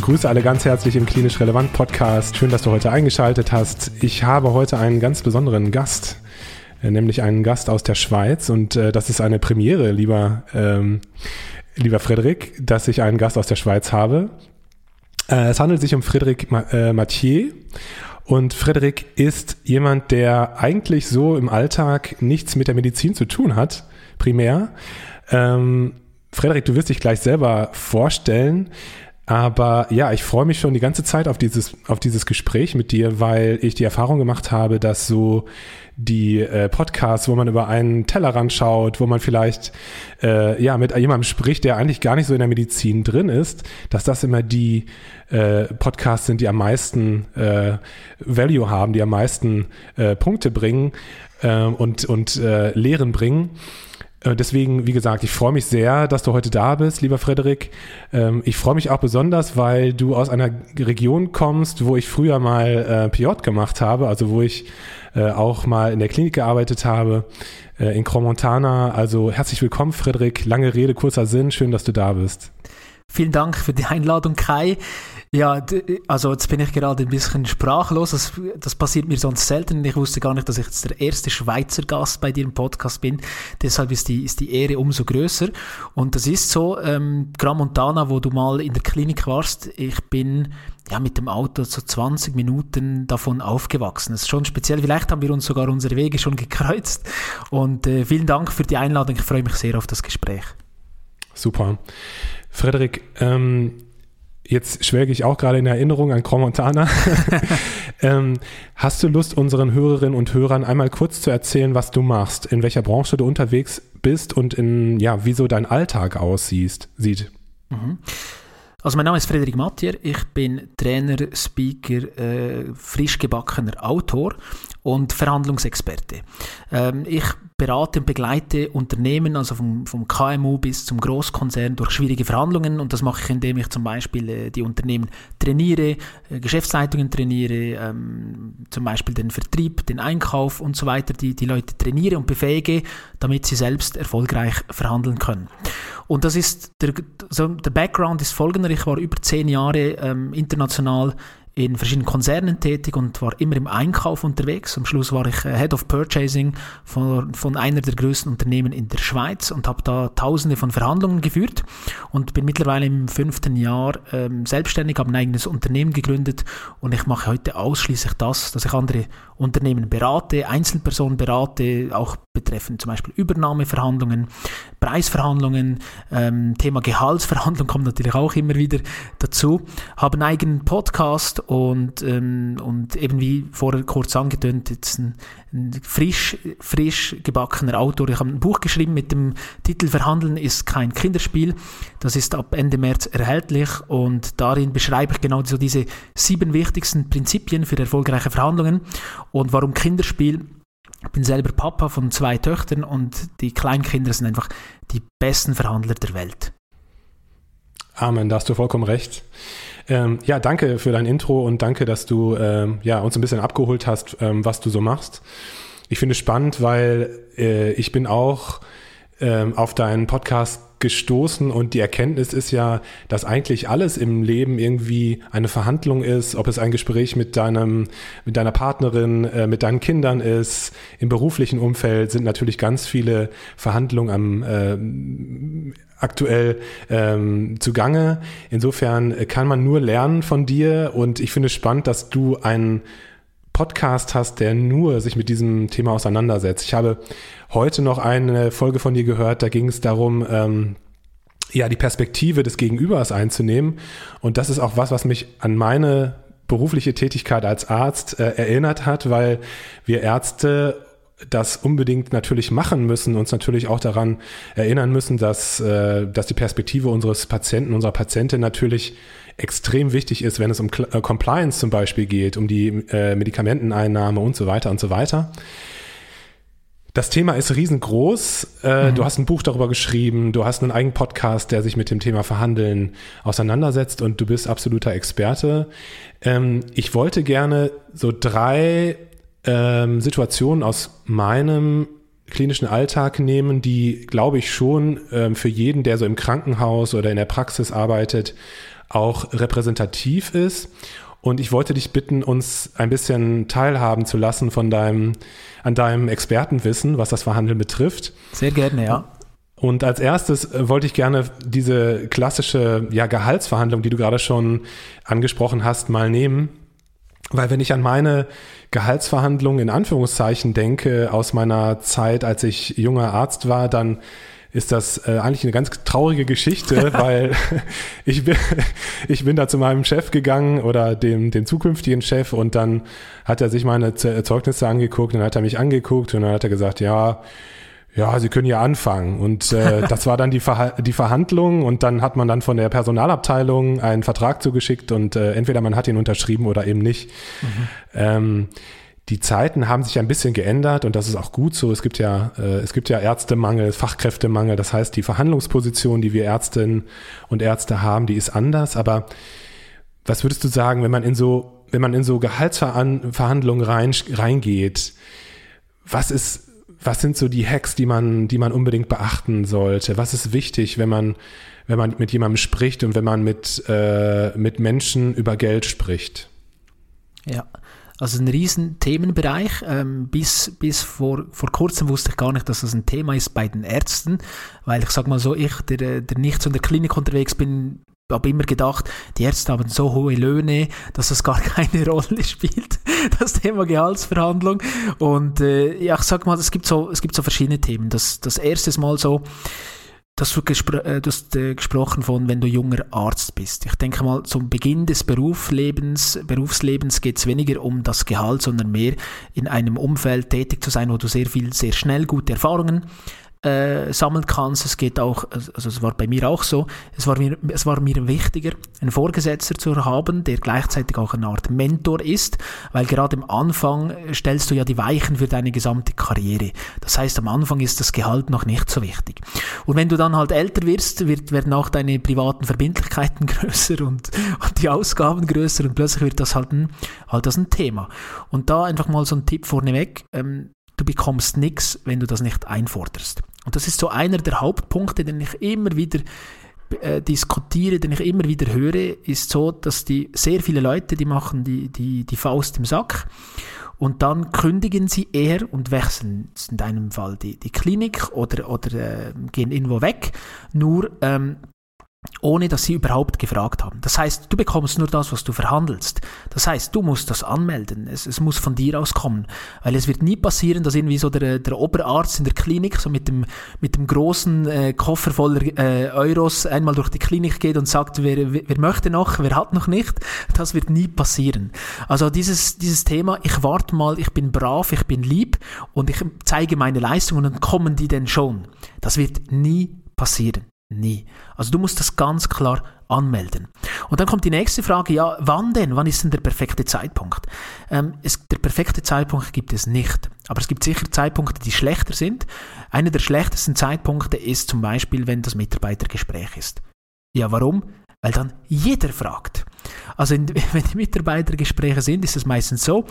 Begrüße alle ganz herzlich im Klinisch Relevant Podcast. Schön, dass du heute eingeschaltet hast. Ich habe heute einen ganz besonderen Gast, äh, nämlich einen Gast aus der Schweiz. Und äh, das ist eine Premiere, lieber, ähm, lieber Frederik, dass ich einen Gast aus der Schweiz habe. Äh, es handelt sich um Frederik äh, Mathieu. Und Frederik ist jemand, der eigentlich so im Alltag nichts mit der Medizin zu tun hat, primär. Ähm, Frederik, du wirst dich gleich selber vorstellen. Aber ja, ich freue mich schon die ganze Zeit auf dieses, auf dieses Gespräch mit dir, weil ich die Erfahrung gemacht habe, dass so die äh, Podcasts, wo man über einen Tellerrand schaut, wo man vielleicht äh, ja mit jemandem spricht, der eigentlich gar nicht so in der Medizin drin ist, dass das immer die äh, Podcasts sind, die am meisten äh, Value haben, die am meisten äh, Punkte bringen äh, und, und äh, Lehren bringen. Äh, deswegen, wie gesagt, ich freue mich sehr, dass du heute da bist, lieber Frederik. Ähm, ich freue mich auch besonders, weil du aus einer Region kommst, wo ich früher mal äh, PJ gemacht habe, also wo ich äh, auch mal in der Klinik gearbeitet habe, in Cromontana. Also herzlich willkommen, Frederik. Lange Rede, kurzer Sinn. Schön, dass du da bist. Vielen Dank für die Einladung, Kai. Ja, also jetzt bin ich gerade ein bisschen sprachlos. Das, das passiert mir sonst selten. Ich wusste gar nicht, dass ich jetzt der erste Schweizer Gast bei dir im Podcast bin. Deshalb ist die, ist die Ehre umso größer. Und das ist so, ähm, Gran Montana, wo du mal in der Klinik warst, ich bin ja mit dem Auto so 20 Minuten davon aufgewachsen. Das ist schon speziell. Vielleicht haben wir uns sogar unsere Wege schon gekreuzt. Und äh, vielen Dank für die Einladung. Ich freue mich sehr auf das Gespräch. Super. Frederik, ähm, Jetzt schwelge ich auch gerade in Erinnerung an Cromontana. ähm, hast du Lust, unseren Hörerinnen und Hörern einmal kurz zu erzählen, was du machst, in welcher Branche du unterwegs bist und in, ja, wieso dein Alltag aussieht, sieht? Mhm. Also mein Name ist Frederik Mattier, ich bin Trainer, Speaker, äh, frisch gebackener Autor und Verhandlungsexperte. Ähm, ich berate und begleite Unternehmen, also vom, vom KMU bis zum Großkonzern, durch schwierige Verhandlungen. Und das mache ich, indem ich zum Beispiel äh, die Unternehmen trainiere, äh, Geschäftsleitungen trainiere, ähm, zum Beispiel den Vertrieb, den Einkauf und so weiter, die, die Leute trainiere und befähige, damit sie selbst erfolgreich verhandeln können. Und das ist der, so, der Background ist folgender. Ich war über zehn Jahre ähm, international in verschiedenen Konzernen tätig und war immer im Einkauf unterwegs. Am Schluss war ich äh, Head of Purchasing von, von einer der größten Unternehmen in der Schweiz und habe da tausende von Verhandlungen geführt und bin mittlerweile im fünften Jahr ähm, selbstständig, habe ein eigenes Unternehmen gegründet und ich mache heute ausschließlich das, dass ich andere Unternehmen berate, Einzelpersonen berate, auch betreffend zum Beispiel Übernahmeverhandlungen, Preisverhandlungen, ähm, Thema Gehaltsverhandlung kommt natürlich auch immer wieder dazu, habe einen eigenen Podcast und, ähm, und eben wie vorher kurz angetönt, jetzt ein, ein frisch, frisch gebackener Autor. Ich habe ein Buch geschrieben mit dem Titel Verhandeln ist kein Kinderspiel. Das ist ab Ende März erhältlich und darin beschreibe ich genau so diese sieben wichtigsten Prinzipien für erfolgreiche Verhandlungen und warum Kinderspiel ich bin selber Papa von zwei Töchtern und die Kleinkinder sind einfach die besten Verhandler der Welt. Amen, da hast du vollkommen recht. Ähm, ja, danke für dein Intro und danke, dass du ähm, ja, uns ein bisschen abgeholt hast, ähm, was du so machst. Ich finde es spannend, weil äh, ich bin auch ähm, auf deinen Podcast gestoßen und die Erkenntnis ist ja, dass eigentlich alles im Leben irgendwie eine Verhandlung ist, ob es ein Gespräch mit deinem, mit deiner Partnerin, äh, mit deinen Kindern ist. Im beruflichen Umfeld sind natürlich ganz viele Verhandlungen am äh, aktuell ähm, zugange. Insofern kann man nur lernen von dir und ich finde es spannend, dass du einen Podcast hast, der nur sich mit diesem Thema auseinandersetzt. Ich habe heute noch eine Folge von dir gehört, da ging es darum, ähm, ja, die Perspektive des Gegenübers einzunehmen. Und das ist auch was, was mich an meine berufliche Tätigkeit als Arzt äh, erinnert hat, weil wir Ärzte das unbedingt natürlich machen müssen, uns natürlich auch daran erinnern müssen, dass, äh, dass die Perspektive unseres Patienten, unserer Patientin natürlich extrem wichtig ist, wenn es um äh, Compliance zum Beispiel geht, um die äh, Medikamenteneinnahme und so weiter und so weiter. Das Thema ist riesengroß. Äh, mhm. Du hast ein Buch darüber geschrieben, du hast einen eigenen Podcast, der sich mit dem Thema Verhandeln auseinandersetzt und du bist absoluter Experte. Ähm, ich wollte gerne so drei ähm, Situationen aus meinem klinischen Alltag nehmen, die, glaube ich, schon ähm, für jeden, der so im Krankenhaus oder in der Praxis arbeitet, auch repräsentativ ist. Und ich wollte dich bitten, uns ein bisschen teilhaben zu lassen von deinem, an deinem Expertenwissen, was das Verhandeln betrifft. Sehr gerne, ja. Und als erstes äh, wollte ich gerne diese klassische ja, Gehaltsverhandlung, die du gerade schon angesprochen hast, mal nehmen. Weil wenn ich an meine Gehaltsverhandlungen in Anführungszeichen denke aus meiner Zeit, als ich junger Arzt war, dann ist das äh, eigentlich eine ganz traurige Geschichte, weil ich bin, ich bin da zu meinem Chef gegangen oder dem, dem zukünftigen Chef und dann hat er sich meine Zeugnisse angeguckt und dann hat er mich angeguckt und dann hat er gesagt, ja, ja, Sie können ja anfangen. Und äh, das war dann die, Ver die Verhandlung und dann hat man dann von der Personalabteilung einen Vertrag zugeschickt und äh, entweder man hat ihn unterschrieben oder eben nicht. Mhm. Ähm, die Zeiten haben sich ein bisschen geändert und das ist auch gut so. Es gibt ja, äh, es gibt ja Ärztemangel, Fachkräftemangel. Das heißt, die Verhandlungsposition, die wir Ärztinnen und Ärzte haben, die ist anders. Aber was würdest du sagen, wenn man in so, wenn man in so Gehaltsverhandlungen rein, reingeht? Was ist, was sind so die Hacks, die man, die man unbedingt beachten sollte? Was ist wichtig, wenn man, wenn man mit jemandem spricht und wenn man mit, äh, mit Menschen über Geld spricht? Ja, also ein riesen Themenbereich. Ähm, bis bis vor, vor kurzem wusste ich gar nicht, dass das ein Thema ist bei den Ärzten, weil ich sag mal so, ich, der, der nicht in der Klinik unterwegs bin, habe immer gedacht, die Ärzte haben so hohe Löhne, dass das gar keine Rolle spielt, das Thema Gehaltsverhandlung. Und äh, ja, ich sag mal, es gibt so, es gibt so verschiedene Themen. Das, das erste Mal so, das du, gespr äh, du hast äh, gesprochen von, wenn du junger Arzt bist. Ich denke mal, zum Beginn des Berufslebens, Berufslebens geht es weniger um das Gehalt, sondern mehr in einem Umfeld tätig zu sein, wo du sehr viel, sehr schnell gute Erfahrungen äh, sammeln kannst. Es geht auch, also es war bei mir auch so, es war mir, es war mir wichtiger, einen Vorgesetzter zu haben, der gleichzeitig auch eine Art Mentor ist, weil gerade am Anfang stellst du ja die Weichen für deine gesamte Karriere. Das heißt, am Anfang ist das Gehalt noch nicht so wichtig. Und wenn du dann halt älter wirst, wird, werden auch deine privaten Verbindlichkeiten größer und, und die Ausgaben größer und plötzlich wird das halt ein, halt das ein Thema. Und da einfach mal so ein Tipp vorneweg, ähm, du bekommst nichts, wenn du das nicht einforderst. Und das ist so einer der Hauptpunkte, den ich immer wieder äh, diskutiere, den ich immer wieder höre, ist so, dass die sehr viele Leute, die machen die, die, die Faust im Sack und dann kündigen sie eher und wechseln in deinem Fall die, die Klinik oder, oder äh, gehen irgendwo weg. Nur ähm, ohne dass sie überhaupt gefragt haben. Das heißt, du bekommst nur das, was du verhandelst. Das heißt, du musst das anmelden. Es, es muss von dir aus kommen. Weil es wird nie passieren, dass irgendwie so der, der Oberarzt in der Klinik so mit dem, mit dem großen äh, Koffer voller äh, Euros einmal durch die Klinik geht und sagt, wer, wer möchte noch, wer hat noch nicht. Das wird nie passieren. Also dieses, dieses Thema, ich warte mal, ich bin brav, ich bin lieb und ich zeige meine Leistungen und kommen die denn schon. Das wird nie passieren. Nie. Also du musst das ganz klar anmelden. Und dann kommt die nächste Frage, ja, wann denn? Wann ist denn der perfekte Zeitpunkt? Ähm, es, der perfekte Zeitpunkt gibt es nicht. Aber es gibt sicher Zeitpunkte, die schlechter sind. Einer der schlechtesten Zeitpunkte ist zum Beispiel, wenn das Mitarbeitergespräch ist. Ja, warum? Weil dann jeder fragt. Also in, wenn die Mitarbeitergespräche sind, ist es meistens so,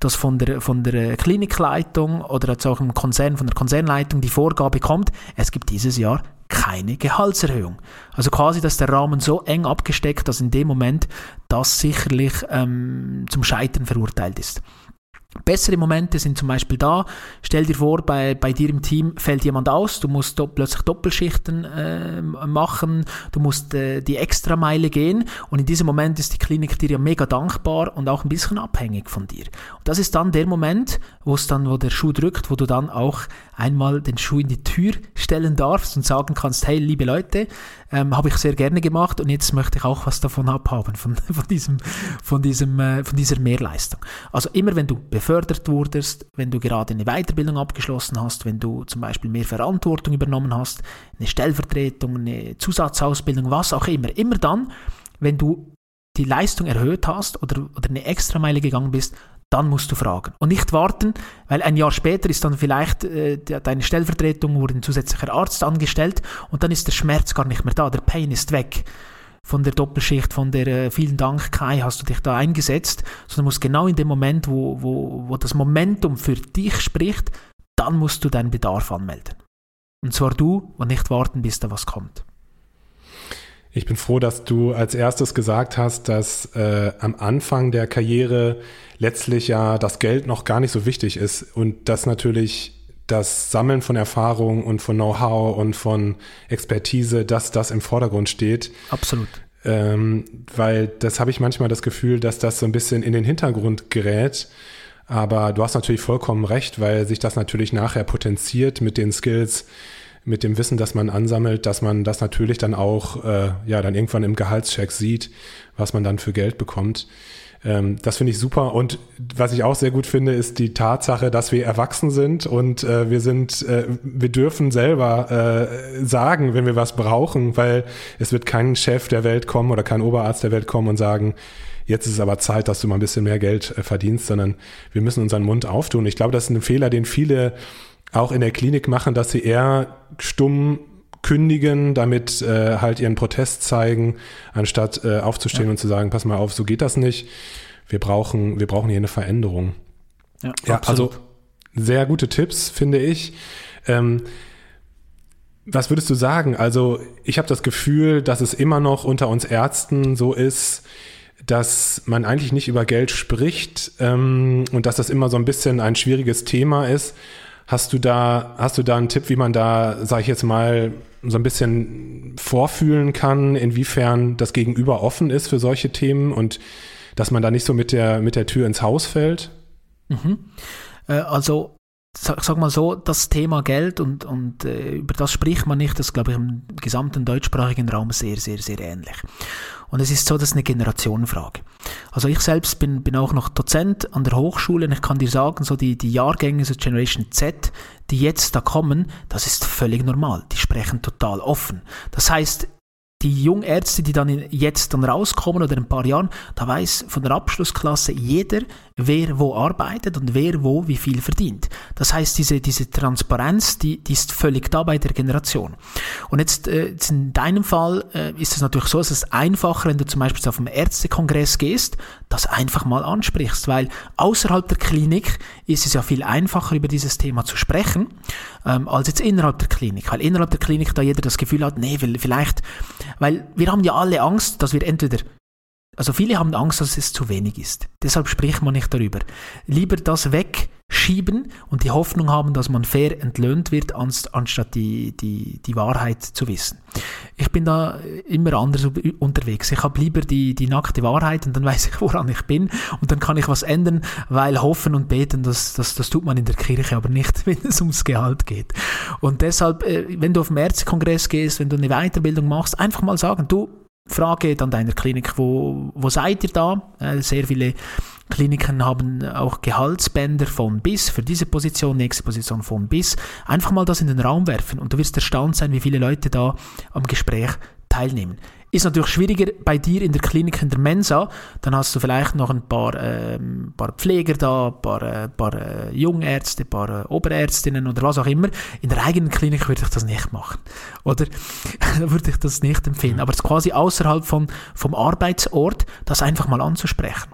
dass von der, von der Klinikleitung oder jetzt auch im Konzern, von der Konzernleitung die Vorgabe kommt, es gibt dieses Jahr keine Gehaltserhöhung. Also quasi, dass der Rahmen so eng abgesteckt, dass in dem Moment das sicherlich ähm, zum Scheitern verurteilt ist. Bessere Momente sind zum Beispiel da. Stell dir vor, bei, bei dir im Team fällt jemand aus, du musst do plötzlich Doppelschichten äh, machen, du musst äh, die Extrameile gehen und in diesem Moment ist die Klinik dir ja mega dankbar und auch ein bisschen abhängig von dir. Und das ist dann der Moment, wo es dann, wo der Schuh drückt, wo du dann auch einmal den Schuh in die Tür stellen darfst und sagen kannst, hey, liebe Leute, ähm, habe ich sehr gerne gemacht und jetzt möchte ich auch was davon abhaben, von, von, diesem, von, diesem, äh, von dieser Mehrleistung. Also immer wenn du befördert wurdest, wenn du gerade eine Weiterbildung abgeschlossen hast, wenn du zum Beispiel mehr Verantwortung übernommen hast, eine Stellvertretung, eine Zusatzausbildung, was auch immer. Immer dann, wenn du die Leistung erhöht hast oder, oder eine Extrameile gegangen bist, dann musst du fragen. Und nicht warten, weil ein Jahr später ist dann vielleicht äh, deine Stellvertretung wurde ein zusätzlicher Arzt angestellt und dann ist der Schmerz gar nicht mehr da, der Pain ist weg von der Doppelschicht, von der äh, vielen Dank Kai, hast du dich da eingesetzt, sondern musst genau in dem Moment, wo, wo, wo das Momentum für dich spricht, dann musst du deinen Bedarf anmelden. Und zwar du und nicht warten, bis da was kommt. Ich bin froh, dass du als erstes gesagt hast, dass äh, am Anfang der Karriere letztlich ja das Geld noch gar nicht so wichtig ist und dass natürlich das Sammeln von Erfahrung und von Know-how und von Expertise, dass das im Vordergrund steht. Absolut. Ähm, weil das habe ich manchmal das Gefühl, dass das so ein bisschen in den Hintergrund gerät. Aber du hast natürlich vollkommen recht, weil sich das natürlich nachher potenziert mit den Skills, mit dem Wissen, das man ansammelt, dass man das natürlich dann auch äh, ja dann irgendwann im Gehaltscheck sieht, was man dann für Geld bekommt. Ähm, das finde ich super. Und was ich auch sehr gut finde, ist die Tatsache, dass wir erwachsen sind und äh, wir sind, äh, wir dürfen selber äh, sagen, wenn wir was brauchen, weil es wird kein Chef der Welt kommen oder kein Oberarzt der Welt kommen und sagen, jetzt ist es aber Zeit, dass du mal ein bisschen mehr Geld äh, verdienst, sondern wir müssen unseren Mund auftun. Ich glaube, das ist ein Fehler, den viele auch in der Klinik machen, dass sie eher stumm kündigen, damit äh, halt ihren Protest zeigen, anstatt äh, aufzustehen ja. und zu sagen, pass mal auf, so geht das nicht. Wir brauchen, wir brauchen hier eine Veränderung. Ja, ja also sehr gute Tipps, finde ich. Ähm, was würdest du sagen? Also ich habe das Gefühl, dass es immer noch unter uns Ärzten so ist, dass man eigentlich nicht über Geld spricht ähm, und dass das immer so ein bisschen ein schwieriges Thema ist. Hast du da, hast du da einen Tipp, wie man da, sage ich jetzt mal, so ein bisschen vorfühlen kann, inwiefern das Gegenüber offen ist für solche Themen und dass man da nicht so mit der, mit der Tür ins Haus fällt? Mhm. Äh, also sag, sag, mal so, das Thema Geld und, und äh, über das spricht man nicht, das glaube ich im gesamten deutschsprachigen Raum sehr, sehr, sehr ähnlich. Und es ist so, das ist eine Generationenfrage. Also ich selbst bin, bin auch noch Dozent an der Hochschule und ich kann dir sagen, so die, die Jahrgänge, so Generation Z, die jetzt da kommen, das ist völlig normal. Die sprechen total offen. Das heißt, die Jungärzte, die dann jetzt dann rauskommen oder in ein paar Jahren, da weiß von der Abschlussklasse jeder, wer wo arbeitet und wer wo wie viel verdient. Das heißt, diese, diese Transparenz, die, die ist völlig da bei der Generation. Und jetzt, äh, jetzt in deinem Fall äh, ist es natürlich so, dass es einfacher, wenn du zum Beispiel auf einen Ärztekongress gehst, das einfach mal ansprichst, weil außerhalb der Klinik ist es ja viel einfacher, über dieses Thema zu sprechen, ähm, als jetzt innerhalb der Klinik. Weil innerhalb der Klinik da jeder das Gefühl hat, nee, vielleicht, weil wir haben ja alle Angst, dass wir entweder also viele haben Angst, dass es zu wenig ist. Deshalb spricht man nicht darüber. Lieber das wegschieben und die Hoffnung haben, dass man fair entlöhnt wird, anstatt die, die, die Wahrheit zu wissen. Ich bin da immer anders unterwegs. Ich habe lieber die, die nackte Wahrheit und dann weiß ich, woran ich bin und dann kann ich was ändern, weil hoffen und beten, das, das, das tut man in der Kirche aber nicht, wenn es ums Gehalt geht. Und deshalb, äh, wenn du auf den Ärztekongress gehst, wenn du eine Weiterbildung machst, einfach mal sagen, du, Frage an deiner Klinik, wo, wo seid ihr da? Äh, sehr viele Kliniken haben auch Gehaltsbänder von bis für diese Position, nächste Position von bis. Einfach mal das in den Raum werfen und du wirst erstaunt sein, wie viele Leute da am Gespräch teilnehmen. Ist natürlich schwieriger bei dir in der Klinik in der Mensa. Dann hast du vielleicht noch ein paar, äh, paar Pfleger da, ein paar, äh, paar äh, Jungärzte, ein paar äh, Oberärztinnen oder was auch immer. In der eigenen Klinik würde ich das nicht machen. Oder würde ich das nicht empfehlen. Aber es ist quasi außerhalb von, vom Arbeitsort, das einfach mal anzusprechen.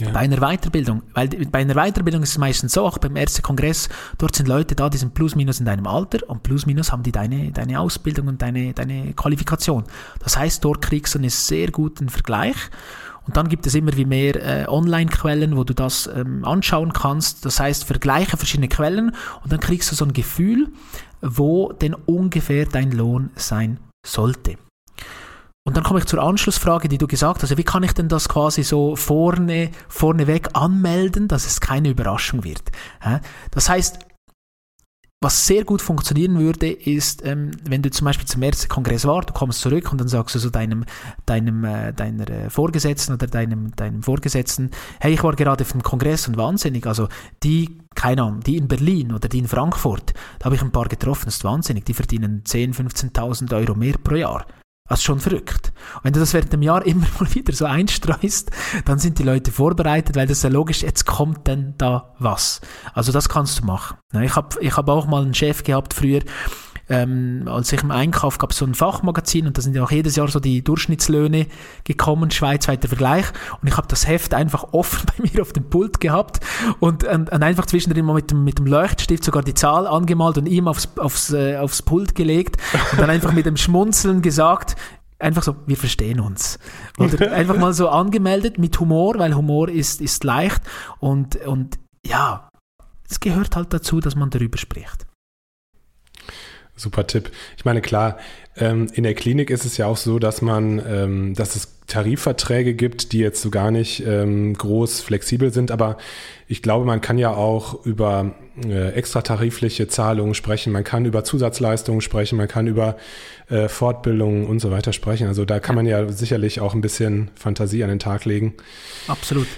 Ja. Bei einer Weiterbildung, weil bei einer Weiterbildung ist es meistens so, auch beim ersten Kongress, dort sind Leute da, die sind plus minus in deinem Alter und plus minus haben die deine, deine Ausbildung und deine, deine Qualifikation. Das heißt, dort kriegst du einen sehr guten Vergleich und dann gibt es immer wie mehr äh, Online-Quellen, wo du das ähm, anschauen kannst. Das heißt, vergleiche verschiedene Quellen und dann kriegst du so ein Gefühl, wo denn ungefähr dein Lohn sein sollte. Und dann komme ich zur Anschlussfrage, die du gesagt hast. Wie kann ich denn das quasi so vorne, vorneweg anmelden, dass es keine Überraschung wird? Das heißt, was sehr gut funktionieren würde, ist, ähm, wenn du zum Beispiel zum ersten Kongress warst, du kommst zurück und dann sagst du so deinem, deinem, äh, deiner äh, Vorgesetzten oder deinem, deinem Vorgesetzten, hey, ich war gerade auf dem Kongress und wahnsinnig, also die, keine Ahnung, die in Berlin oder die in Frankfurt, da habe ich ein paar getroffen, das ist wahnsinnig, die verdienen 10.000, 15.000 Euro mehr pro Jahr. Ist schon verrückt. Und wenn du das während dem Jahr immer mal wieder so einstreust, dann sind die Leute vorbereitet, weil das ist ja logisch, jetzt kommt denn da was. Also das kannst du machen. Ich habe ich hab auch mal einen Chef gehabt früher, ähm, als ich im Einkauf gab es so ein Fachmagazin und da sind ja auch jedes Jahr so die Durchschnittslöhne gekommen, schweizweiter Vergleich. Und ich habe das Heft einfach offen bei mir auf dem Pult gehabt und, und, und einfach zwischendrin mal mit dem, mit dem Leuchtstift sogar die Zahl angemalt und ihm aufs, aufs, äh, aufs Pult gelegt und dann einfach mit dem Schmunzeln gesagt, einfach so, wir verstehen uns. Oder einfach mal so angemeldet mit Humor, weil Humor ist, ist leicht und, und ja, es gehört halt dazu, dass man darüber spricht. Super Tipp. Ich meine, klar, ähm, in der Klinik ist es ja auch so, dass man, ähm, dass es Tarifverträge gibt, die jetzt so gar nicht ähm, groß flexibel sind, aber ich glaube, man kann ja auch über äh, extratarifliche Zahlungen sprechen, man kann über Zusatzleistungen sprechen, man kann über äh, Fortbildungen und so weiter sprechen. Also da kann man ja sicherlich auch ein bisschen Fantasie an den Tag legen. Absolut.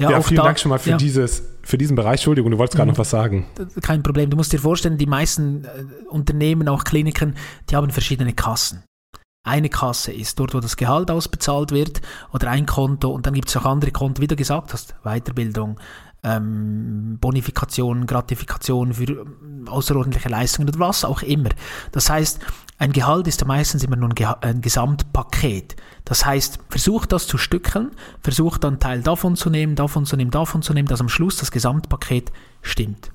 Ja, ja vielen da, Dank schon mal für, ja. dieses, für diesen Bereich. Entschuldigung, du wolltest gerade mhm. noch was sagen. Kein Problem. Du musst dir vorstellen, die meisten äh, Unternehmen, auch Kliniken, die haben verschiedene Kassen. Eine Kasse ist dort, wo das Gehalt ausbezahlt wird oder ein Konto und dann gibt es auch andere Konten, wie du gesagt hast, Weiterbildung, ähm, Bonifikation, Gratifikation für ähm, außerordentliche Leistungen oder was auch immer. Das heißt, ein Gehalt ist meistens immer nur ein, ein Gesamtpaket. Das heißt, versuch das zu stückeln, versuch dann Teil davon zu nehmen, davon zu nehmen, davon zu nehmen, dass am Schluss das Gesamtpaket stimmt.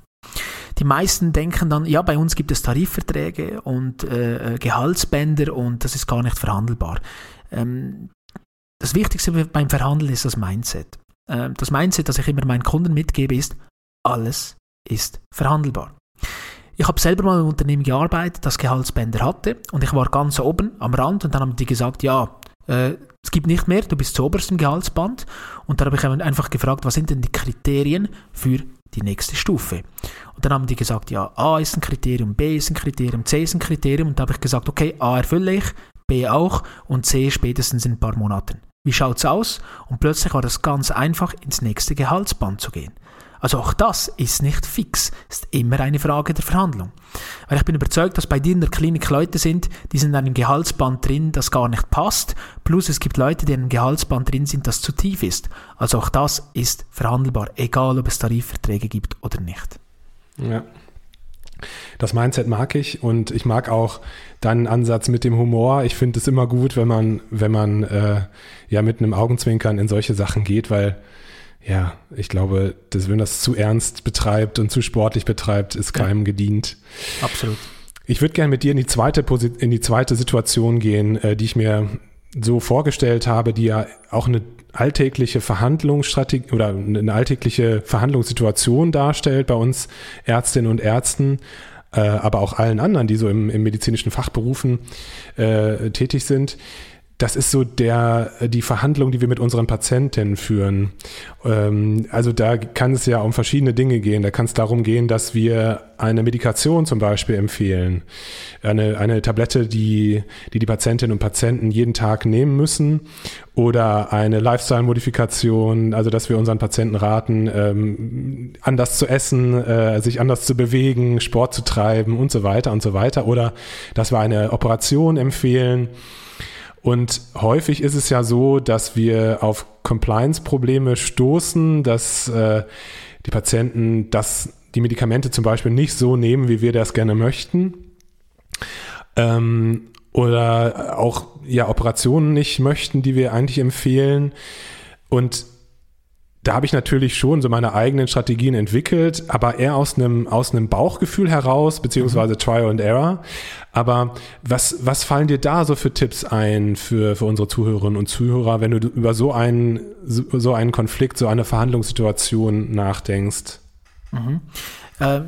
Die meisten denken dann, ja, bei uns gibt es Tarifverträge und äh, äh Gehaltsbänder und das ist gar nicht verhandelbar. Ähm, das Wichtigste beim Verhandeln ist das Mindset. Ähm, das Mindset, das ich immer meinen Kunden mitgebe, ist, alles ist verhandelbar. Ich habe selber mal im Unternehmen gearbeitet, das Gehaltsbänder hatte und ich war ganz oben am Rand und dann haben die gesagt, ja, äh, es gibt nicht mehr, du bist zu oberstem Gehaltsband und da habe ich einfach gefragt, was sind denn die Kriterien für die nächste Stufe? Und dann haben die gesagt, ja, A ist ein Kriterium, B ist ein Kriterium, C ist ein Kriterium und da habe ich gesagt, okay, A erfülle ich, B auch und C spätestens in ein paar Monaten. Wie schaut's aus? Und plötzlich war das ganz einfach, ins nächste Gehaltsband zu gehen. Also auch das ist nicht fix, ist immer eine Frage der Verhandlung. Weil ich bin überzeugt, dass bei dir in der Klinik Leute sind, die sind in einem Gehaltsband drin, das gar nicht passt, plus es gibt Leute, die in einem Gehaltsband drin sind, das zu tief ist. Also auch das ist verhandelbar, egal ob es Tarifverträge gibt oder nicht. Ja. Das Mindset mag ich und ich mag auch deinen Ansatz mit dem Humor. Ich finde es immer gut, wenn man, wenn man äh, ja mit einem Augenzwinkern in solche Sachen geht, weil ja, ich glaube, dass, wenn das zu ernst betreibt und zu sportlich betreibt, ist keinem gedient. Absolut. Ich würde gerne mit dir in die zweite in die zweite Situation gehen, äh, die ich mir so vorgestellt habe, die ja auch eine alltägliche Verhandlungsstrategie oder eine alltägliche Verhandlungssituation darstellt bei uns Ärztinnen und Ärzten, äh, aber auch allen anderen, die so im, im medizinischen Fachberufen äh, tätig sind das ist so der, die Verhandlung, die wir mit unseren Patienten führen. Ähm, also da kann es ja um verschiedene Dinge gehen. Da kann es darum gehen, dass wir eine Medikation zum Beispiel empfehlen. Eine, eine Tablette, die, die die Patientinnen und Patienten jeden Tag nehmen müssen. Oder eine Lifestyle-Modifikation, also dass wir unseren Patienten raten, ähm, anders zu essen, äh, sich anders zu bewegen, Sport zu treiben und so weiter und so weiter. Oder dass wir eine Operation empfehlen. Und häufig ist es ja so, dass wir auf Compliance-Probleme stoßen, dass äh, die Patienten das, die Medikamente zum Beispiel nicht so nehmen, wie wir das gerne möchten. Ähm, oder auch ja, Operationen nicht möchten, die wir eigentlich empfehlen. Und da habe ich natürlich schon so meine eigenen Strategien entwickelt, aber eher aus einem, aus einem Bauchgefühl heraus, beziehungsweise mhm. Trial and Error. Aber was, was fallen dir da so für Tipps ein für, für unsere Zuhörerinnen und Zuhörer, wenn du über so einen, so einen Konflikt, so eine Verhandlungssituation nachdenkst? Mhm. Äh,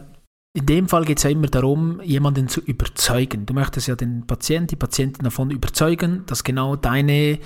in dem Fall geht es ja immer darum, jemanden zu überzeugen. Du möchtest ja den Patienten, die Patientin davon überzeugen, dass genau deine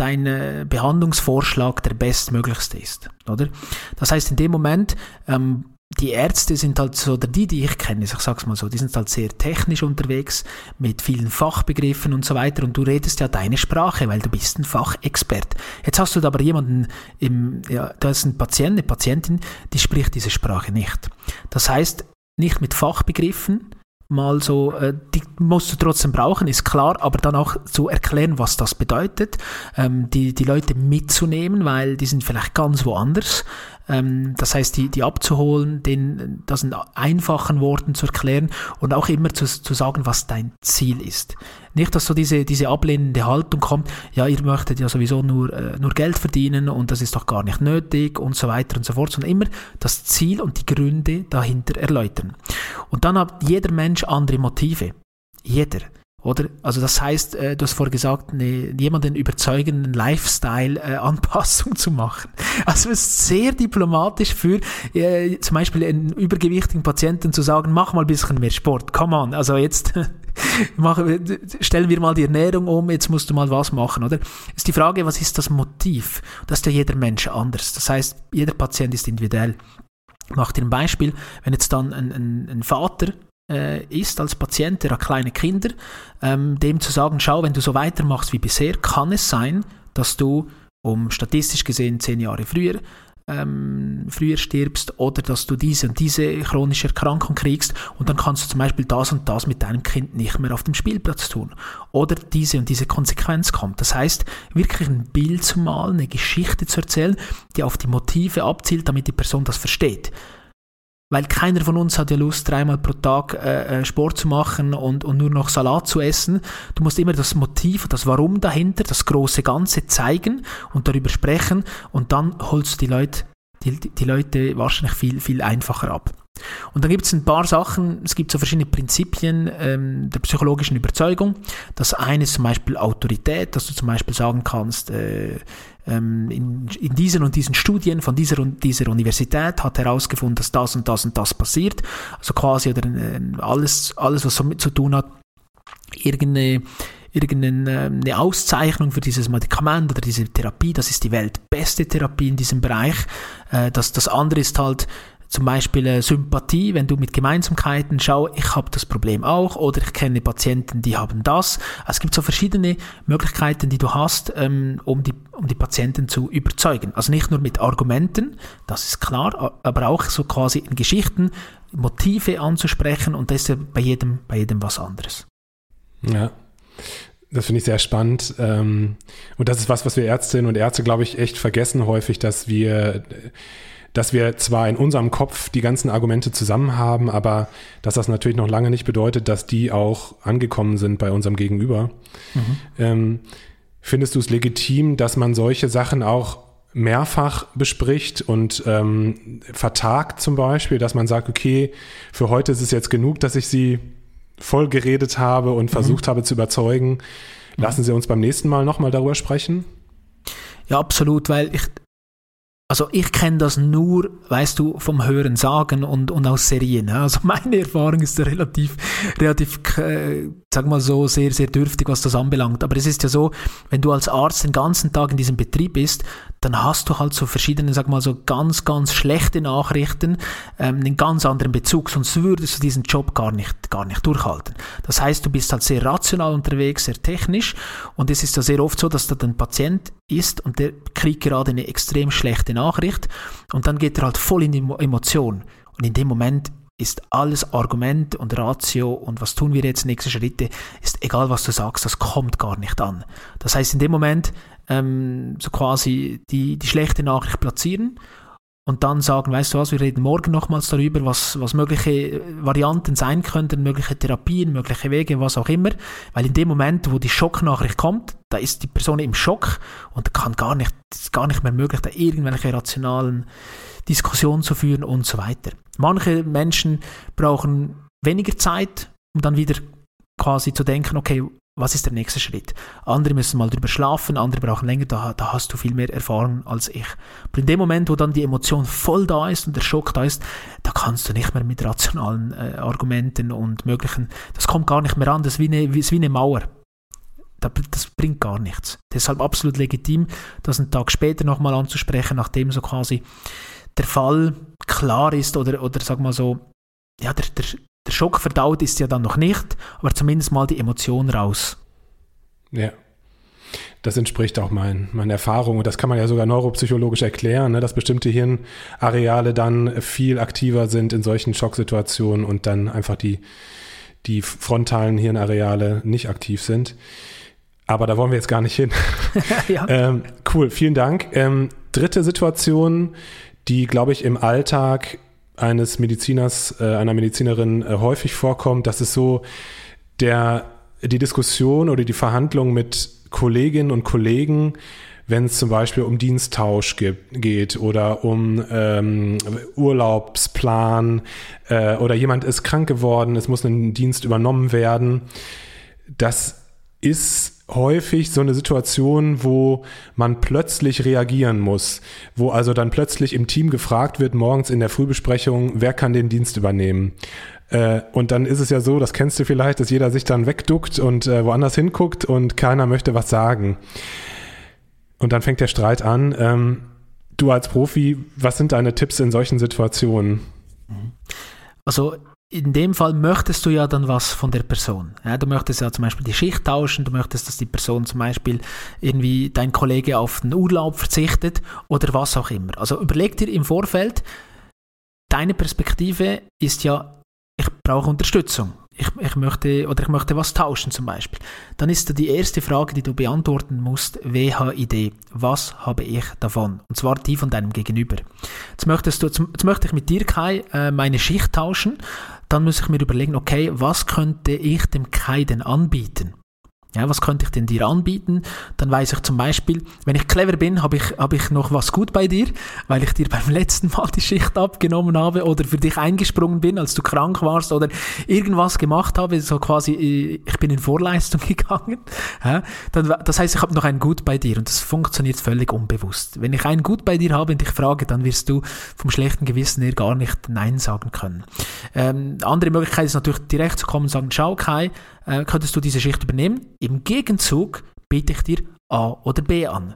dein äh, Behandlungsvorschlag der bestmöglichste ist, oder? Das heißt, in dem Moment ähm, die Ärzte sind halt so, oder die, die ich kenne, ich sag's mal so, die sind halt sehr technisch unterwegs, mit vielen Fachbegriffen und so weiter und du redest ja deine Sprache, weil du bist ein Fachexpert. Jetzt hast du aber jemanden im, ja, da ist ein Patient, eine Patientin, die spricht diese Sprache nicht. Das heißt, nicht mit Fachbegriffen, mal so, äh, die musst du trotzdem brauchen, ist klar, aber dann auch zu erklären, was das bedeutet, ähm, die, die Leute mitzunehmen, weil die sind vielleicht ganz woanders. Ähm, das heißt, die, die abzuholen, den, das in einfachen Worten zu erklären und auch immer zu, zu sagen, was dein Ziel ist. Nicht, dass so diese, diese ablehnende Haltung kommt, ja, ihr möchtet ja sowieso nur, äh, nur Geld verdienen und das ist doch gar nicht nötig und so weiter und so fort, sondern immer das Ziel und die Gründe dahinter erläutern. Und dann hat jeder Mensch andere Motive. Jeder. Oder? Also das heißt, äh, du hast vorher gesagt, ne, jemanden überzeugenden Lifestyle-Anpassung äh, zu machen. Also es ist sehr diplomatisch für äh, zum Beispiel einen übergewichtigen Patienten zu sagen, mach mal ein bisschen mehr Sport, come on. Also jetzt mach, stellen wir mal die Ernährung um, jetzt musst du mal was machen, oder? Ist die Frage, was ist das Motiv? Das ist ja jeder Mensch anders. Das heißt, jeder Patient ist individuell. Ich mache dir ein Beispiel, wenn jetzt dann ein, ein, ein Vater äh, ist als Patient, der hat kleine Kinder, ähm, dem zu sagen, schau, wenn du so weitermachst wie bisher, kann es sein, dass du um statistisch gesehen zehn Jahre früher ähm, früher stirbst oder dass du diese und diese chronische Erkrankung kriegst und dann kannst du zum Beispiel das und das mit deinem Kind nicht mehr auf dem Spielplatz tun oder diese und diese Konsequenz kommt. Das heißt, wirklich ein Bild zu malen, eine Geschichte zu erzählen, die auf die Motive abzielt, damit die Person das versteht. Weil keiner von uns hat ja Lust, dreimal pro Tag äh, äh, Sport zu machen und, und nur noch Salat zu essen. Du musst immer das Motiv, das Warum dahinter, das große Ganze zeigen und darüber sprechen und dann holst du die Leute, die, die Leute wahrscheinlich viel, viel einfacher ab. Und dann gibt es ein paar Sachen, es gibt so verschiedene Prinzipien ähm, der psychologischen Überzeugung. Das eine ist zum Beispiel Autorität, dass du zum Beispiel sagen kannst, äh, ähm, in, in diesen und diesen Studien von dieser und dieser Universität hat herausgefunden, dass das und das und das passiert. Also quasi oder äh, alles, alles, was damit zu tun hat, irgendeine irgendeine ähm, Auszeichnung für dieses Medikament oder diese Therapie, das ist die weltbeste Therapie in diesem Bereich. Äh, das, das andere ist halt zum Beispiel äh, Sympathie, wenn du mit Gemeinsamkeiten schau, ich habe das Problem auch oder ich kenne Patienten, die haben das. Es gibt so verschiedene Möglichkeiten, die du hast, ähm, um, die, um die Patienten zu überzeugen. Also nicht nur mit Argumenten, das ist klar, aber auch so quasi in Geschichten Motive anzusprechen und das bei jedem, bei jedem was anderes. Ja. Das finde ich sehr spannend. Ähm, und das ist was, was wir Ärztinnen und Ärzte, glaube ich, echt vergessen häufig, dass wir dass wir zwar in unserem Kopf die ganzen Argumente zusammen haben, aber dass das natürlich noch lange nicht bedeutet, dass die auch angekommen sind bei unserem Gegenüber. Mhm. Ähm, findest du es legitim, dass man solche Sachen auch mehrfach bespricht und ähm, vertagt zum Beispiel, dass man sagt, okay, für heute ist es jetzt genug, dass ich sie voll geredet habe und mhm. versucht habe zu überzeugen. Lassen Sie uns beim nächsten Mal nochmal darüber sprechen? Ja, absolut, weil ich, also ich kenne das nur, weißt du, vom Hören sagen und, und aus Serien. Also meine Erfahrung ist relativ, relativ, äh, sag mal so, sehr, sehr dürftig, was das anbelangt. Aber es ist ja so, wenn du als Arzt den ganzen Tag in diesem Betrieb bist, dann hast du halt so verschiedene, sag mal so ganz, ganz schlechte Nachrichten, ähm, einen ganz anderen Bezug, sonst würdest du diesen Job gar nicht, gar nicht durchhalten. Das heißt, du bist halt sehr rational unterwegs, sehr technisch und es ist ja sehr oft so, dass da ein Patient ist und der kriegt gerade eine extrem schlechte Nachricht und dann geht er halt voll in die Emotion und in dem Moment ist alles Argument und Ratio und was tun wir jetzt, nächste Schritte, ist egal was du sagst, das kommt gar nicht an. Das heißt, in dem Moment ähm, so quasi die, die schlechte Nachricht platzieren und dann sagen, weißt du was, wir reden morgen nochmals darüber, was, was mögliche Varianten sein könnten, mögliche Therapien, mögliche Wege, was auch immer. Weil in dem Moment, wo die Schocknachricht kommt, da ist die Person im Schock und kann gar nicht, ist gar nicht mehr möglich, da irgendwelche rationalen Diskussionen zu führen und so weiter. Manche Menschen brauchen weniger Zeit, um dann wieder quasi zu denken, okay, was ist der nächste Schritt? Andere müssen mal drüber schlafen, andere brauchen länger, da, da hast du viel mehr Erfahrung als ich. Aber in dem Moment, wo dann die Emotion voll da ist und der Schock da ist, da kannst du nicht mehr mit rationalen äh, Argumenten und möglichen, das kommt gar nicht mehr an, das ist wie eine, ist wie eine Mauer. Das bringt gar nichts. Deshalb absolut legitim, das einen Tag später nochmal anzusprechen, nachdem so quasi der Fall klar ist oder, oder sag mal so, ja, der, der, der Schock verdaut ist ja dann noch nicht, aber zumindest mal die Emotion raus. Ja. Das entspricht auch mein, meinen Erfahrungen. Und das kann man ja sogar neuropsychologisch erklären, ne, dass bestimmte Hirnareale dann viel aktiver sind in solchen Schocksituationen und dann einfach die, die frontalen Hirnareale nicht aktiv sind. Aber da wollen wir jetzt gar nicht hin. ja. ähm, cool, vielen Dank. Ähm, dritte Situation, die, glaube ich, im Alltag eines Mediziners, äh, einer Medizinerin äh, häufig vorkommt, das ist so der, die Diskussion oder die Verhandlung mit Kolleginnen und Kollegen, wenn es zum Beispiel um Diensttausch gibt, geht oder um ähm, Urlaubsplan äh, oder jemand ist krank geworden, es muss ein Dienst übernommen werden. Das ist häufig so eine Situation, wo man plötzlich reagieren muss, wo also dann plötzlich im Team gefragt wird, morgens in der Frühbesprechung, wer kann den Dienst übernehmen. Äh, und dann ist es ja so, das kennst du vielleicht, dass jeder sich dann wegduckt und äh, woanders hinguckt und keiner möchte was sagen. Und dann fängt der Streit an. Ähm, du als Profi, was sind deine Tipps in solchen Situationen? Also in dem Fall möchtest du ja dann was von der Person. Ja, du möchtest ja zum Beispiel die Schicht tauschen, du möchtest, dass die Person zum Beispiel irgendwie dein Kollege auf den Urlaub verzichtet oder was auch immer. Also überleg dir im Vorfeld, deine Perspektive ist ja, ich brauche Unterstützung ich, ich, möchte oder ich möchte was tauschen zum Beispiel, dann ist da die erste Frage, die du beantworten musst, WHID, was habe ich davon? Und zwar die von deinem Gegenüber. Jetzt, möchtest du, jetzt möchte ich mit dir, Kai, äh, meine Schicht tauschen, dann muss ich mir überlegen, okay, was könnte ich dem Kai denn anbieten? Ja, was könnte ich denn dir anbieten? Dann weiß ich zum Beispiel, wenn ich clever bin, habe ich, hab ich noch was gut bei dir, weil ich dir beim letzten Mal die Schicht abgenommen habe oder für dich eingesprungen bin, als du krank warst oder irgendwas gemacht habe, so quasi, äh, ich bin in Vorleistung gegangen. Ja, dann, das heißt, ich habe noch ein Gut bei dir und das funktioniert völlig unbewusst. Wenn ich ein Gut bei dir habe und dich frage, dann wirst du vom schlechten Gewissen her gar nicht Nein sagen können. Ähm, andere Möglichkeit ist natürlich direkt zu kommen und sagen, schau Kai, äh, könntest du diese Schicht übernehmen? Im Gegenzug biete ich dir A oder B an.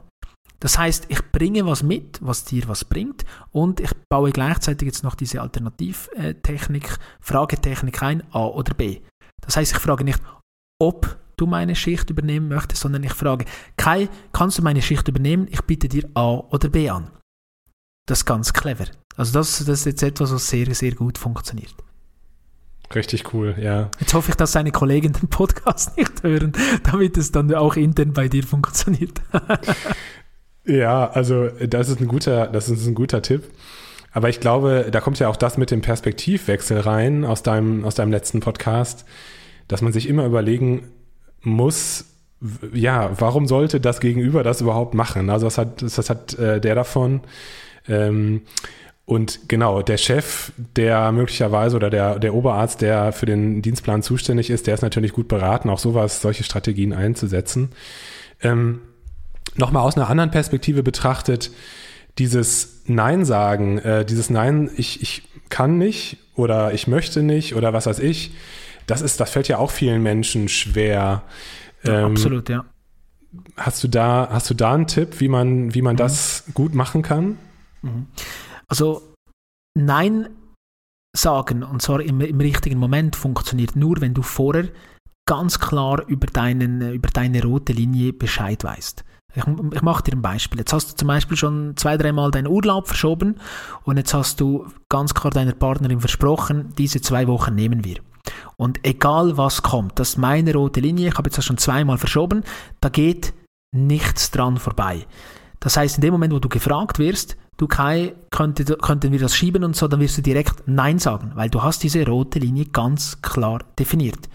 Das heißt, ich bringe was mit, was dir was bringt und ich baue gleichzeitig jetzt noch diese Alternativtechnik, Fragetechnik ein, A oder B. Das heißt, ich frage nicht, ob du meine Schicht übernehmen möchtest, sondern ich frage, Kai, kannst du meine Schicht übernehmen? Ich biete dir A oder B an. Das ist ganz clever. Also das, das ist jetzt etwas, was sehr, sehr gut funktioniert. Richtig cool, ja. Jetzt hoffe ich, dass seine Kollegen den Podcast nicht hören, damit es dann auch intern bei dir funktioniert. ja, also das ist ein guter, das ist ein guter Tipp. Aber ich glaube, da kommt ja auch das mit dem Perspektivwechsel rein aus deinem, aus deinem letzten Podcast, dass man sich immer überlegen muss, ja, warum sollte das Gegenüber das überhaupt machen? Also was hat, was hat äh, der davon? Ähm, und genau, der Chef, der möglicherweise oder der, der Oberarzt, der für den Dienstplan zuständig ist, der ist natürlich gut beraten, auch sowas, solche Strategien einzusetzen. Ähm, Nochmal aus einer anderen Perspektive betrachtet, dieses Nein sagen, äh, dieses Nein, ich, ich kann nicht oder ich möchte nicht oder was weiß ich, das ist, das fällt ja auch vielen Menschen schwer. Ja, ähm, absolut, ja. Hast du da, hast du da einen Tipp, wie man, wie man mhm. das gut machen kann? Mhm. Also Nein sagen, und zwar im, im richtigen Moment, funktioniert nur, wenn du vorher ganz klar über, deinen, über deine rote Linie Bescheid weißt. Ich, ich mache dir ein Beispiel. Jetzt hast du zum Beispiel schon zwei, dreimal deinen Urlaub verschoben und jetzt hast du ganz klar deiner Partnerin versprochen, diese zwei Wochen nehmen wir. Und egal was kommt, das ist meine rote Linie, ich habe jetzt das schon zweimal verschoben, da geht nichts dran vorbei. Das heißt, in dem Moment, wo du gefragt wirst, du Kai, könnte, könnten wir das schieben und so, dann wirst du direkt Nein sagen, weil du hast diese rote Linie ganz klar definiert.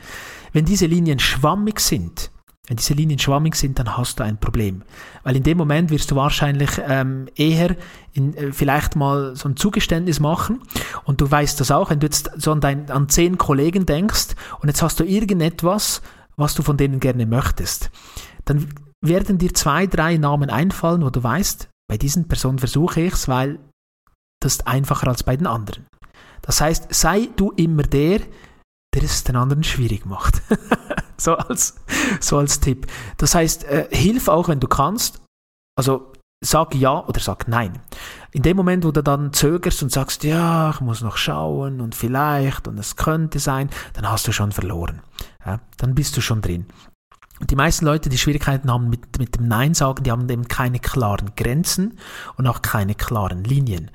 Wenn diese Linien schwammig sind, wenn diese Linien schwammig sind, dann hast du ein Problem. Weil in dem Moment wirst du wahrscheinlich ähm, eher in, äh, vielleicht mal so ein Zugeständnis machen. Und du weißt das auch, wenn du jetzt so an, dein, an zehn Kollegen denkst und jetzt hast du irgendetwas, was du von denen gerne möchtest, dann werden dir zwei, drei Namen einfallen, wo du weißt, bei diesen Personen versuche ich es, weil das ist einfacher als bei den anderen. Das heißt, sei du immer der, der es den anderen schwierig macht. so, als, so als Tipp. Das heißt, äh, hilf auch, wenn du kannst. Also sag ja oder sag nein. In dem Moment, wo du dann zögerst und sagst, ja, ich muss noch schauen und vielleicht und es könnte sein, dann hast du schon verloren. Ja, dann bist du schon drin. Und die meisten Leute, die Schwierigkeiten haben mit, mit dem Nein sagen, die haben eben keine klaren Grenzen und auch keine klaren Linien.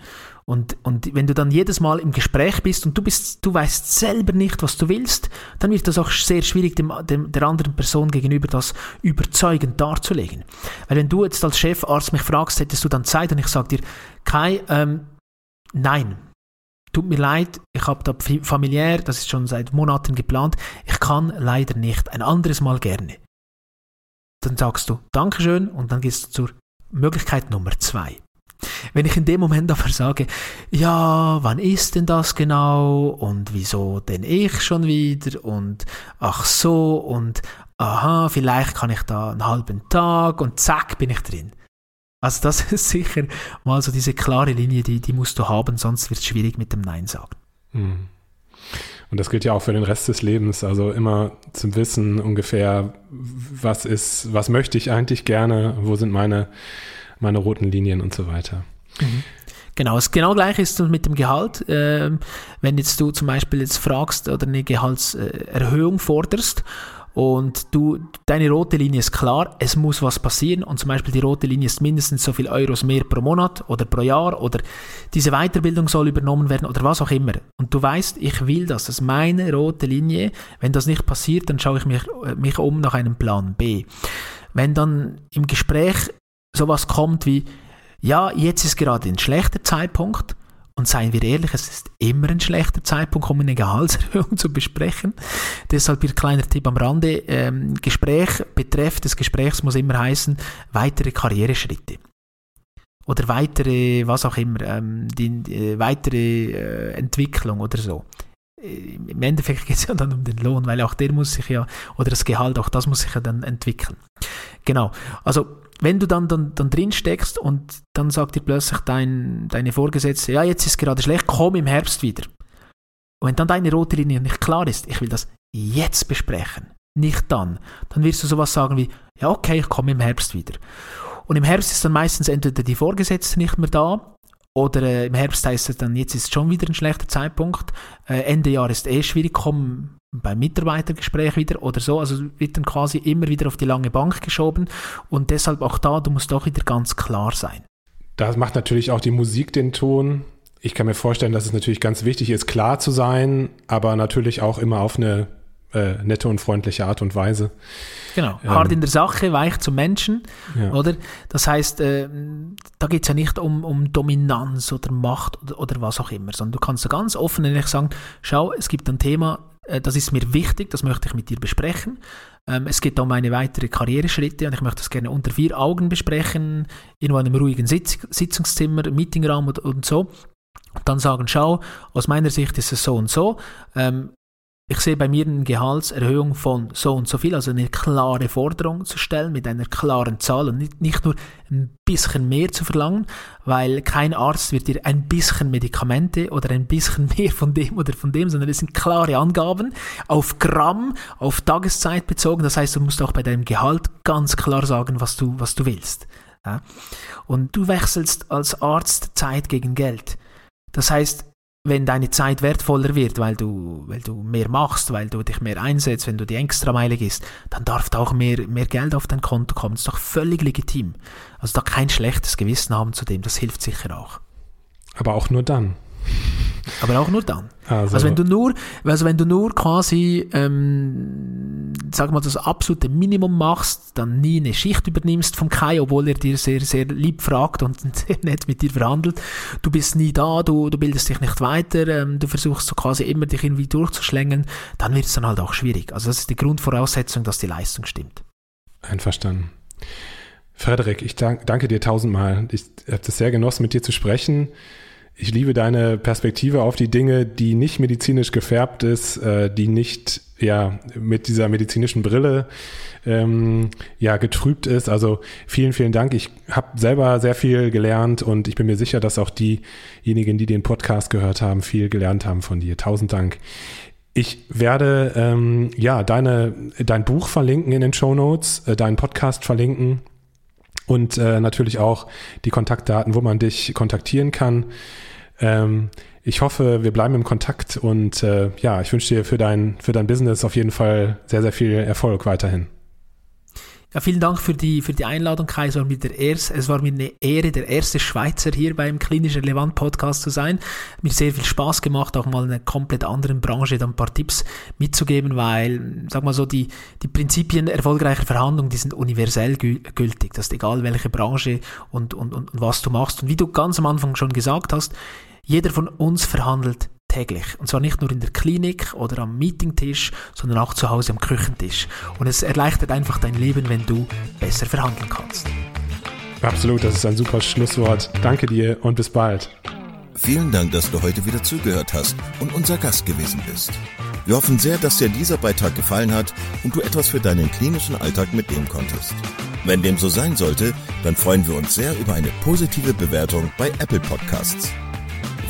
Und, und wenn du dann jedes Mal im Gespräch bist und du bist, du weißt selber nicht, was du willst, dann wird das auch sehr schwierig, dem, dem, der anderen Person gegenüber das überzeugend darzulegen. Weil wenn du jetzt als Chefarzt mich fragst, hättest du dann Zeit und ich sage dir, Kai, ähm, nein, tut mir leid, ich habe da familiär, das ist schon seit Monaten geplant, ich kann leider nicht, ein anderes Mal gerne. Dann sagst du Dankeschön und dann gehst du zur Möglichkeit Nummer zwei. Wenn ich in dem Moment aber sage, ja, wann ist denn das genau und wieso denn ich schon wieder und ach so und aha, vielleicht kann ich da einen halben Tag und zack bin ich drin. Also das ist sicher mal so diese klare Linie, die, die musst du haben, sonst wird es schwierig mit dem Nein sagen. Hm. Und das gilt ja auch für den Rest des Lebens, also immer zum Wissen ungefähr, was ist, was möchte ich eigentlich gerne, wo sind meine meine roten Linien und so weiter. Mhm. Genau, das genau gleiche ist mit dem Gehalt. Ähm, wenn jetzt du zum Beispiel jetzt fragst oder eine Gehaltserhöhung forderst und du, deine rote Linie ist klar, es muss was passieren und zum Beispiel die rote Linie ist mindestens so viel Euros mehr pro Monat oder pro Jahr oder diese Weiterbildung soll übernommen werden oder was auch immer. Und du weißt, ich will das, das ist meine rote Linie. Wenn das nicht passiert, dann schaue ich mich, mich um nach einem Plan B. Wenn dann im Gespräch sowas kommt wie, ja, jetzt ist gerade ein schlechter Zeitpunkt. Und seien wir ehrlich, es ist immer ein schlechter Zeitpunkt, um eine Gehaltserhöhung zu besprechen. Deshalb hier kleiner Tipp am Rande. Ähm, Gespräch, Betreff des Gesprächs muss immer heißen, weitere Karriereschritte. Oder weitere, was auch immer, ähm, die, äh, weitere äh, Entwicklung oder so. Äh, Im Endeffekt geht es ja dann um den Lohn, weil auch der muss sich ja, oder das Gehalt, auch das muss sich ja dann entwickeln. Genau. Also wenn du dann, dann, dann drin steckst und dann sagt dir plötzlich dein, deine Vorgesetzte, ja, jetzt ist gerade schlecht, komm im Herbst wieder. Und wenn dann deine rote Linie nicht klar ist, ich will das jetzt besprechen, nicht dann, dann wirst du sowas sagen wie, ja, okay, ich komme im Herbst wieder. Und im Herbst ist dann meistens entweder die Vorgesetzte nicht mehr da oder äh, im Herbst heißt es dann, jetzt ist schon wieder ein schlechter Zeitpunkt, äh, Ende Jahr ist eh schwierig, komm beim Mitarbeitergespräch wieder oder so. Also wird dann quasi immer wieder auf die lange Bank geschoben und deshalb auch da, du musst doch wieder ganz klar sein. Da macht natürlich auch die Musik den Ton. Ich kann mir vorstellen, dass es natürlich ganz wichtig ist, klar zu sein, aber natürlich auch immer auf eine äh, nette und freundliche Art und Weise. Genau, ähm, hart in der Sache, weich zum Menschen, ja. oder? Das heißt, äh, da geht es ja nicht um, um Dominanz oder Macht oder, oder was auch immer, sondern du kannst ja ganz offen ehrlich sagen, schau, es gibt ein Thema, das ist mir wichtig, das möchte ich mit dir besprechen. Ähm, es geht um meine weitere Karriereschritte und ich möchte das gerne unter vier Augen besprechen, in einem ruhigen Sitz Sitzungszimmer, Meetingraum und, und so. Und dann sagen, schau, aus meiner Sicht ist es so und so. Ähm, ich sehe bei mir eine Gehaltserhöhung von so und so viel, also eine klare Forderung zu stellen mit einer klaren Zahl und nicht, nicht nur ein bisschen mehr zu verlangen, weil kein Arzt wird dir ein bisschen Medikamente oder ein bisschen mehr von dem oder von dem, sondern es sind klare Angaben auf Gramm, auf Tageszeit bezogen. Das heißt, du musst auch bei deinem Gehalt ganz klar sagen, was du, was du willst. Ja? Und du wechselst als Arzt Zeit gegen Geld. Das heißt, wenn deine Zeit wertvoller wird, weil du, weil du mehr machst, weil du dich mehr einsetzt, wenn du die Extrameile gehst, dann darf da auch mehr, mehr Geld auf dein Konto kommen. Das ist doch völlig legitim. Also da kein schlechtes Gewissen haben zu dem, das hilft sicher auch. Aber auch nur dann. Aber auch nur dann. Also, also wenn du nur, also wenn du nur quasi, ähm, sag mal, das absolute Minimum machst, dann nie eine Schicht übernimmst vom Kai, obwohl er dir sehr, sehr lieb fragt und sehr nett mit dir verhandelt. Du bist nie da, du, du bildest dich nicht weiter, ähm, du versuchst so quasi immer dich irgendwie durchzuschlängen, dann wird es dann halt auch schwierig. Also das ist die Grundvoraussetzung, dass die Leistung stimmt. Einverstanden. Frederik, ich dank, danke dir tausendmal. Ich habe das sehr genossen, mit dir zu sprechen. Ich liebe deine Perspektive auf die Dinge, die nicht medizinisch gefärbt ist, äh, die nicht ja mit dieser medizinischen Brille ähm, ja getrübt ist. Also vielen, vielen Dank. Ich habe selber sehr viel gelernt und ich bin mir sicher, dass auch diejenigen, die den Podcast gehört haben, viel gelernt haben von dir. Tausend Dank. Ich werde ähm, ja deine dein Buch verlinken in den Show Notes, äh, deinen Podcast verlinken und äh, natürlich auch die Kontaktdaten, wo man dich kontaktieren kann. Ähm, ich hoffe, wir bleiben im Kontakt und äh, ja, ich wünsche dir für dein, für dein Business auf jeden Fall sehr, sehr viel Erfolg weiterhin. Ja, vielen Dank für die, für die Einladung, Kai. Es war, mir der erste, es war mir eine Ehre, der erste Schweizer hier beim Klinisch Relevant Podcast zu sein. Mir sehr viel Spaß gemacht, auch mal in einer komplett anderen Branche dann ein paar Tipps mitzugeben, weil, sag mal so, die, die Prinzipien erfolgreicher Verhandlungen, die sind universell gültig. Das ist egal, welche Branche und, und, und, und was du machst. Und wie du ganz am Anfang schon gesagt hast, jeder von uns verhandelt täglich. Und zwar nicht nur in der Klinik oder am Meetingtisch, sondern auch zu Hause am Küchentisch. Und es erleichtert einfach dein Leben, wenn du besser verhandeln kannst. Absolut, das ist ein super Schlusswort. Danke dir und bis bald. Vielen Dank, dass du heute wieder zugehört hast und unser Gast gewesen bist. Wir hoffen sehr, dass dir dieser Beitrag gefallen hat und du etwas für deinen klinischen Alltag mitnehmen konntest. Wenn dem so sein sollte, dann freuen wir uns sehr über eine positive Bewertung bei Apple Podcasts.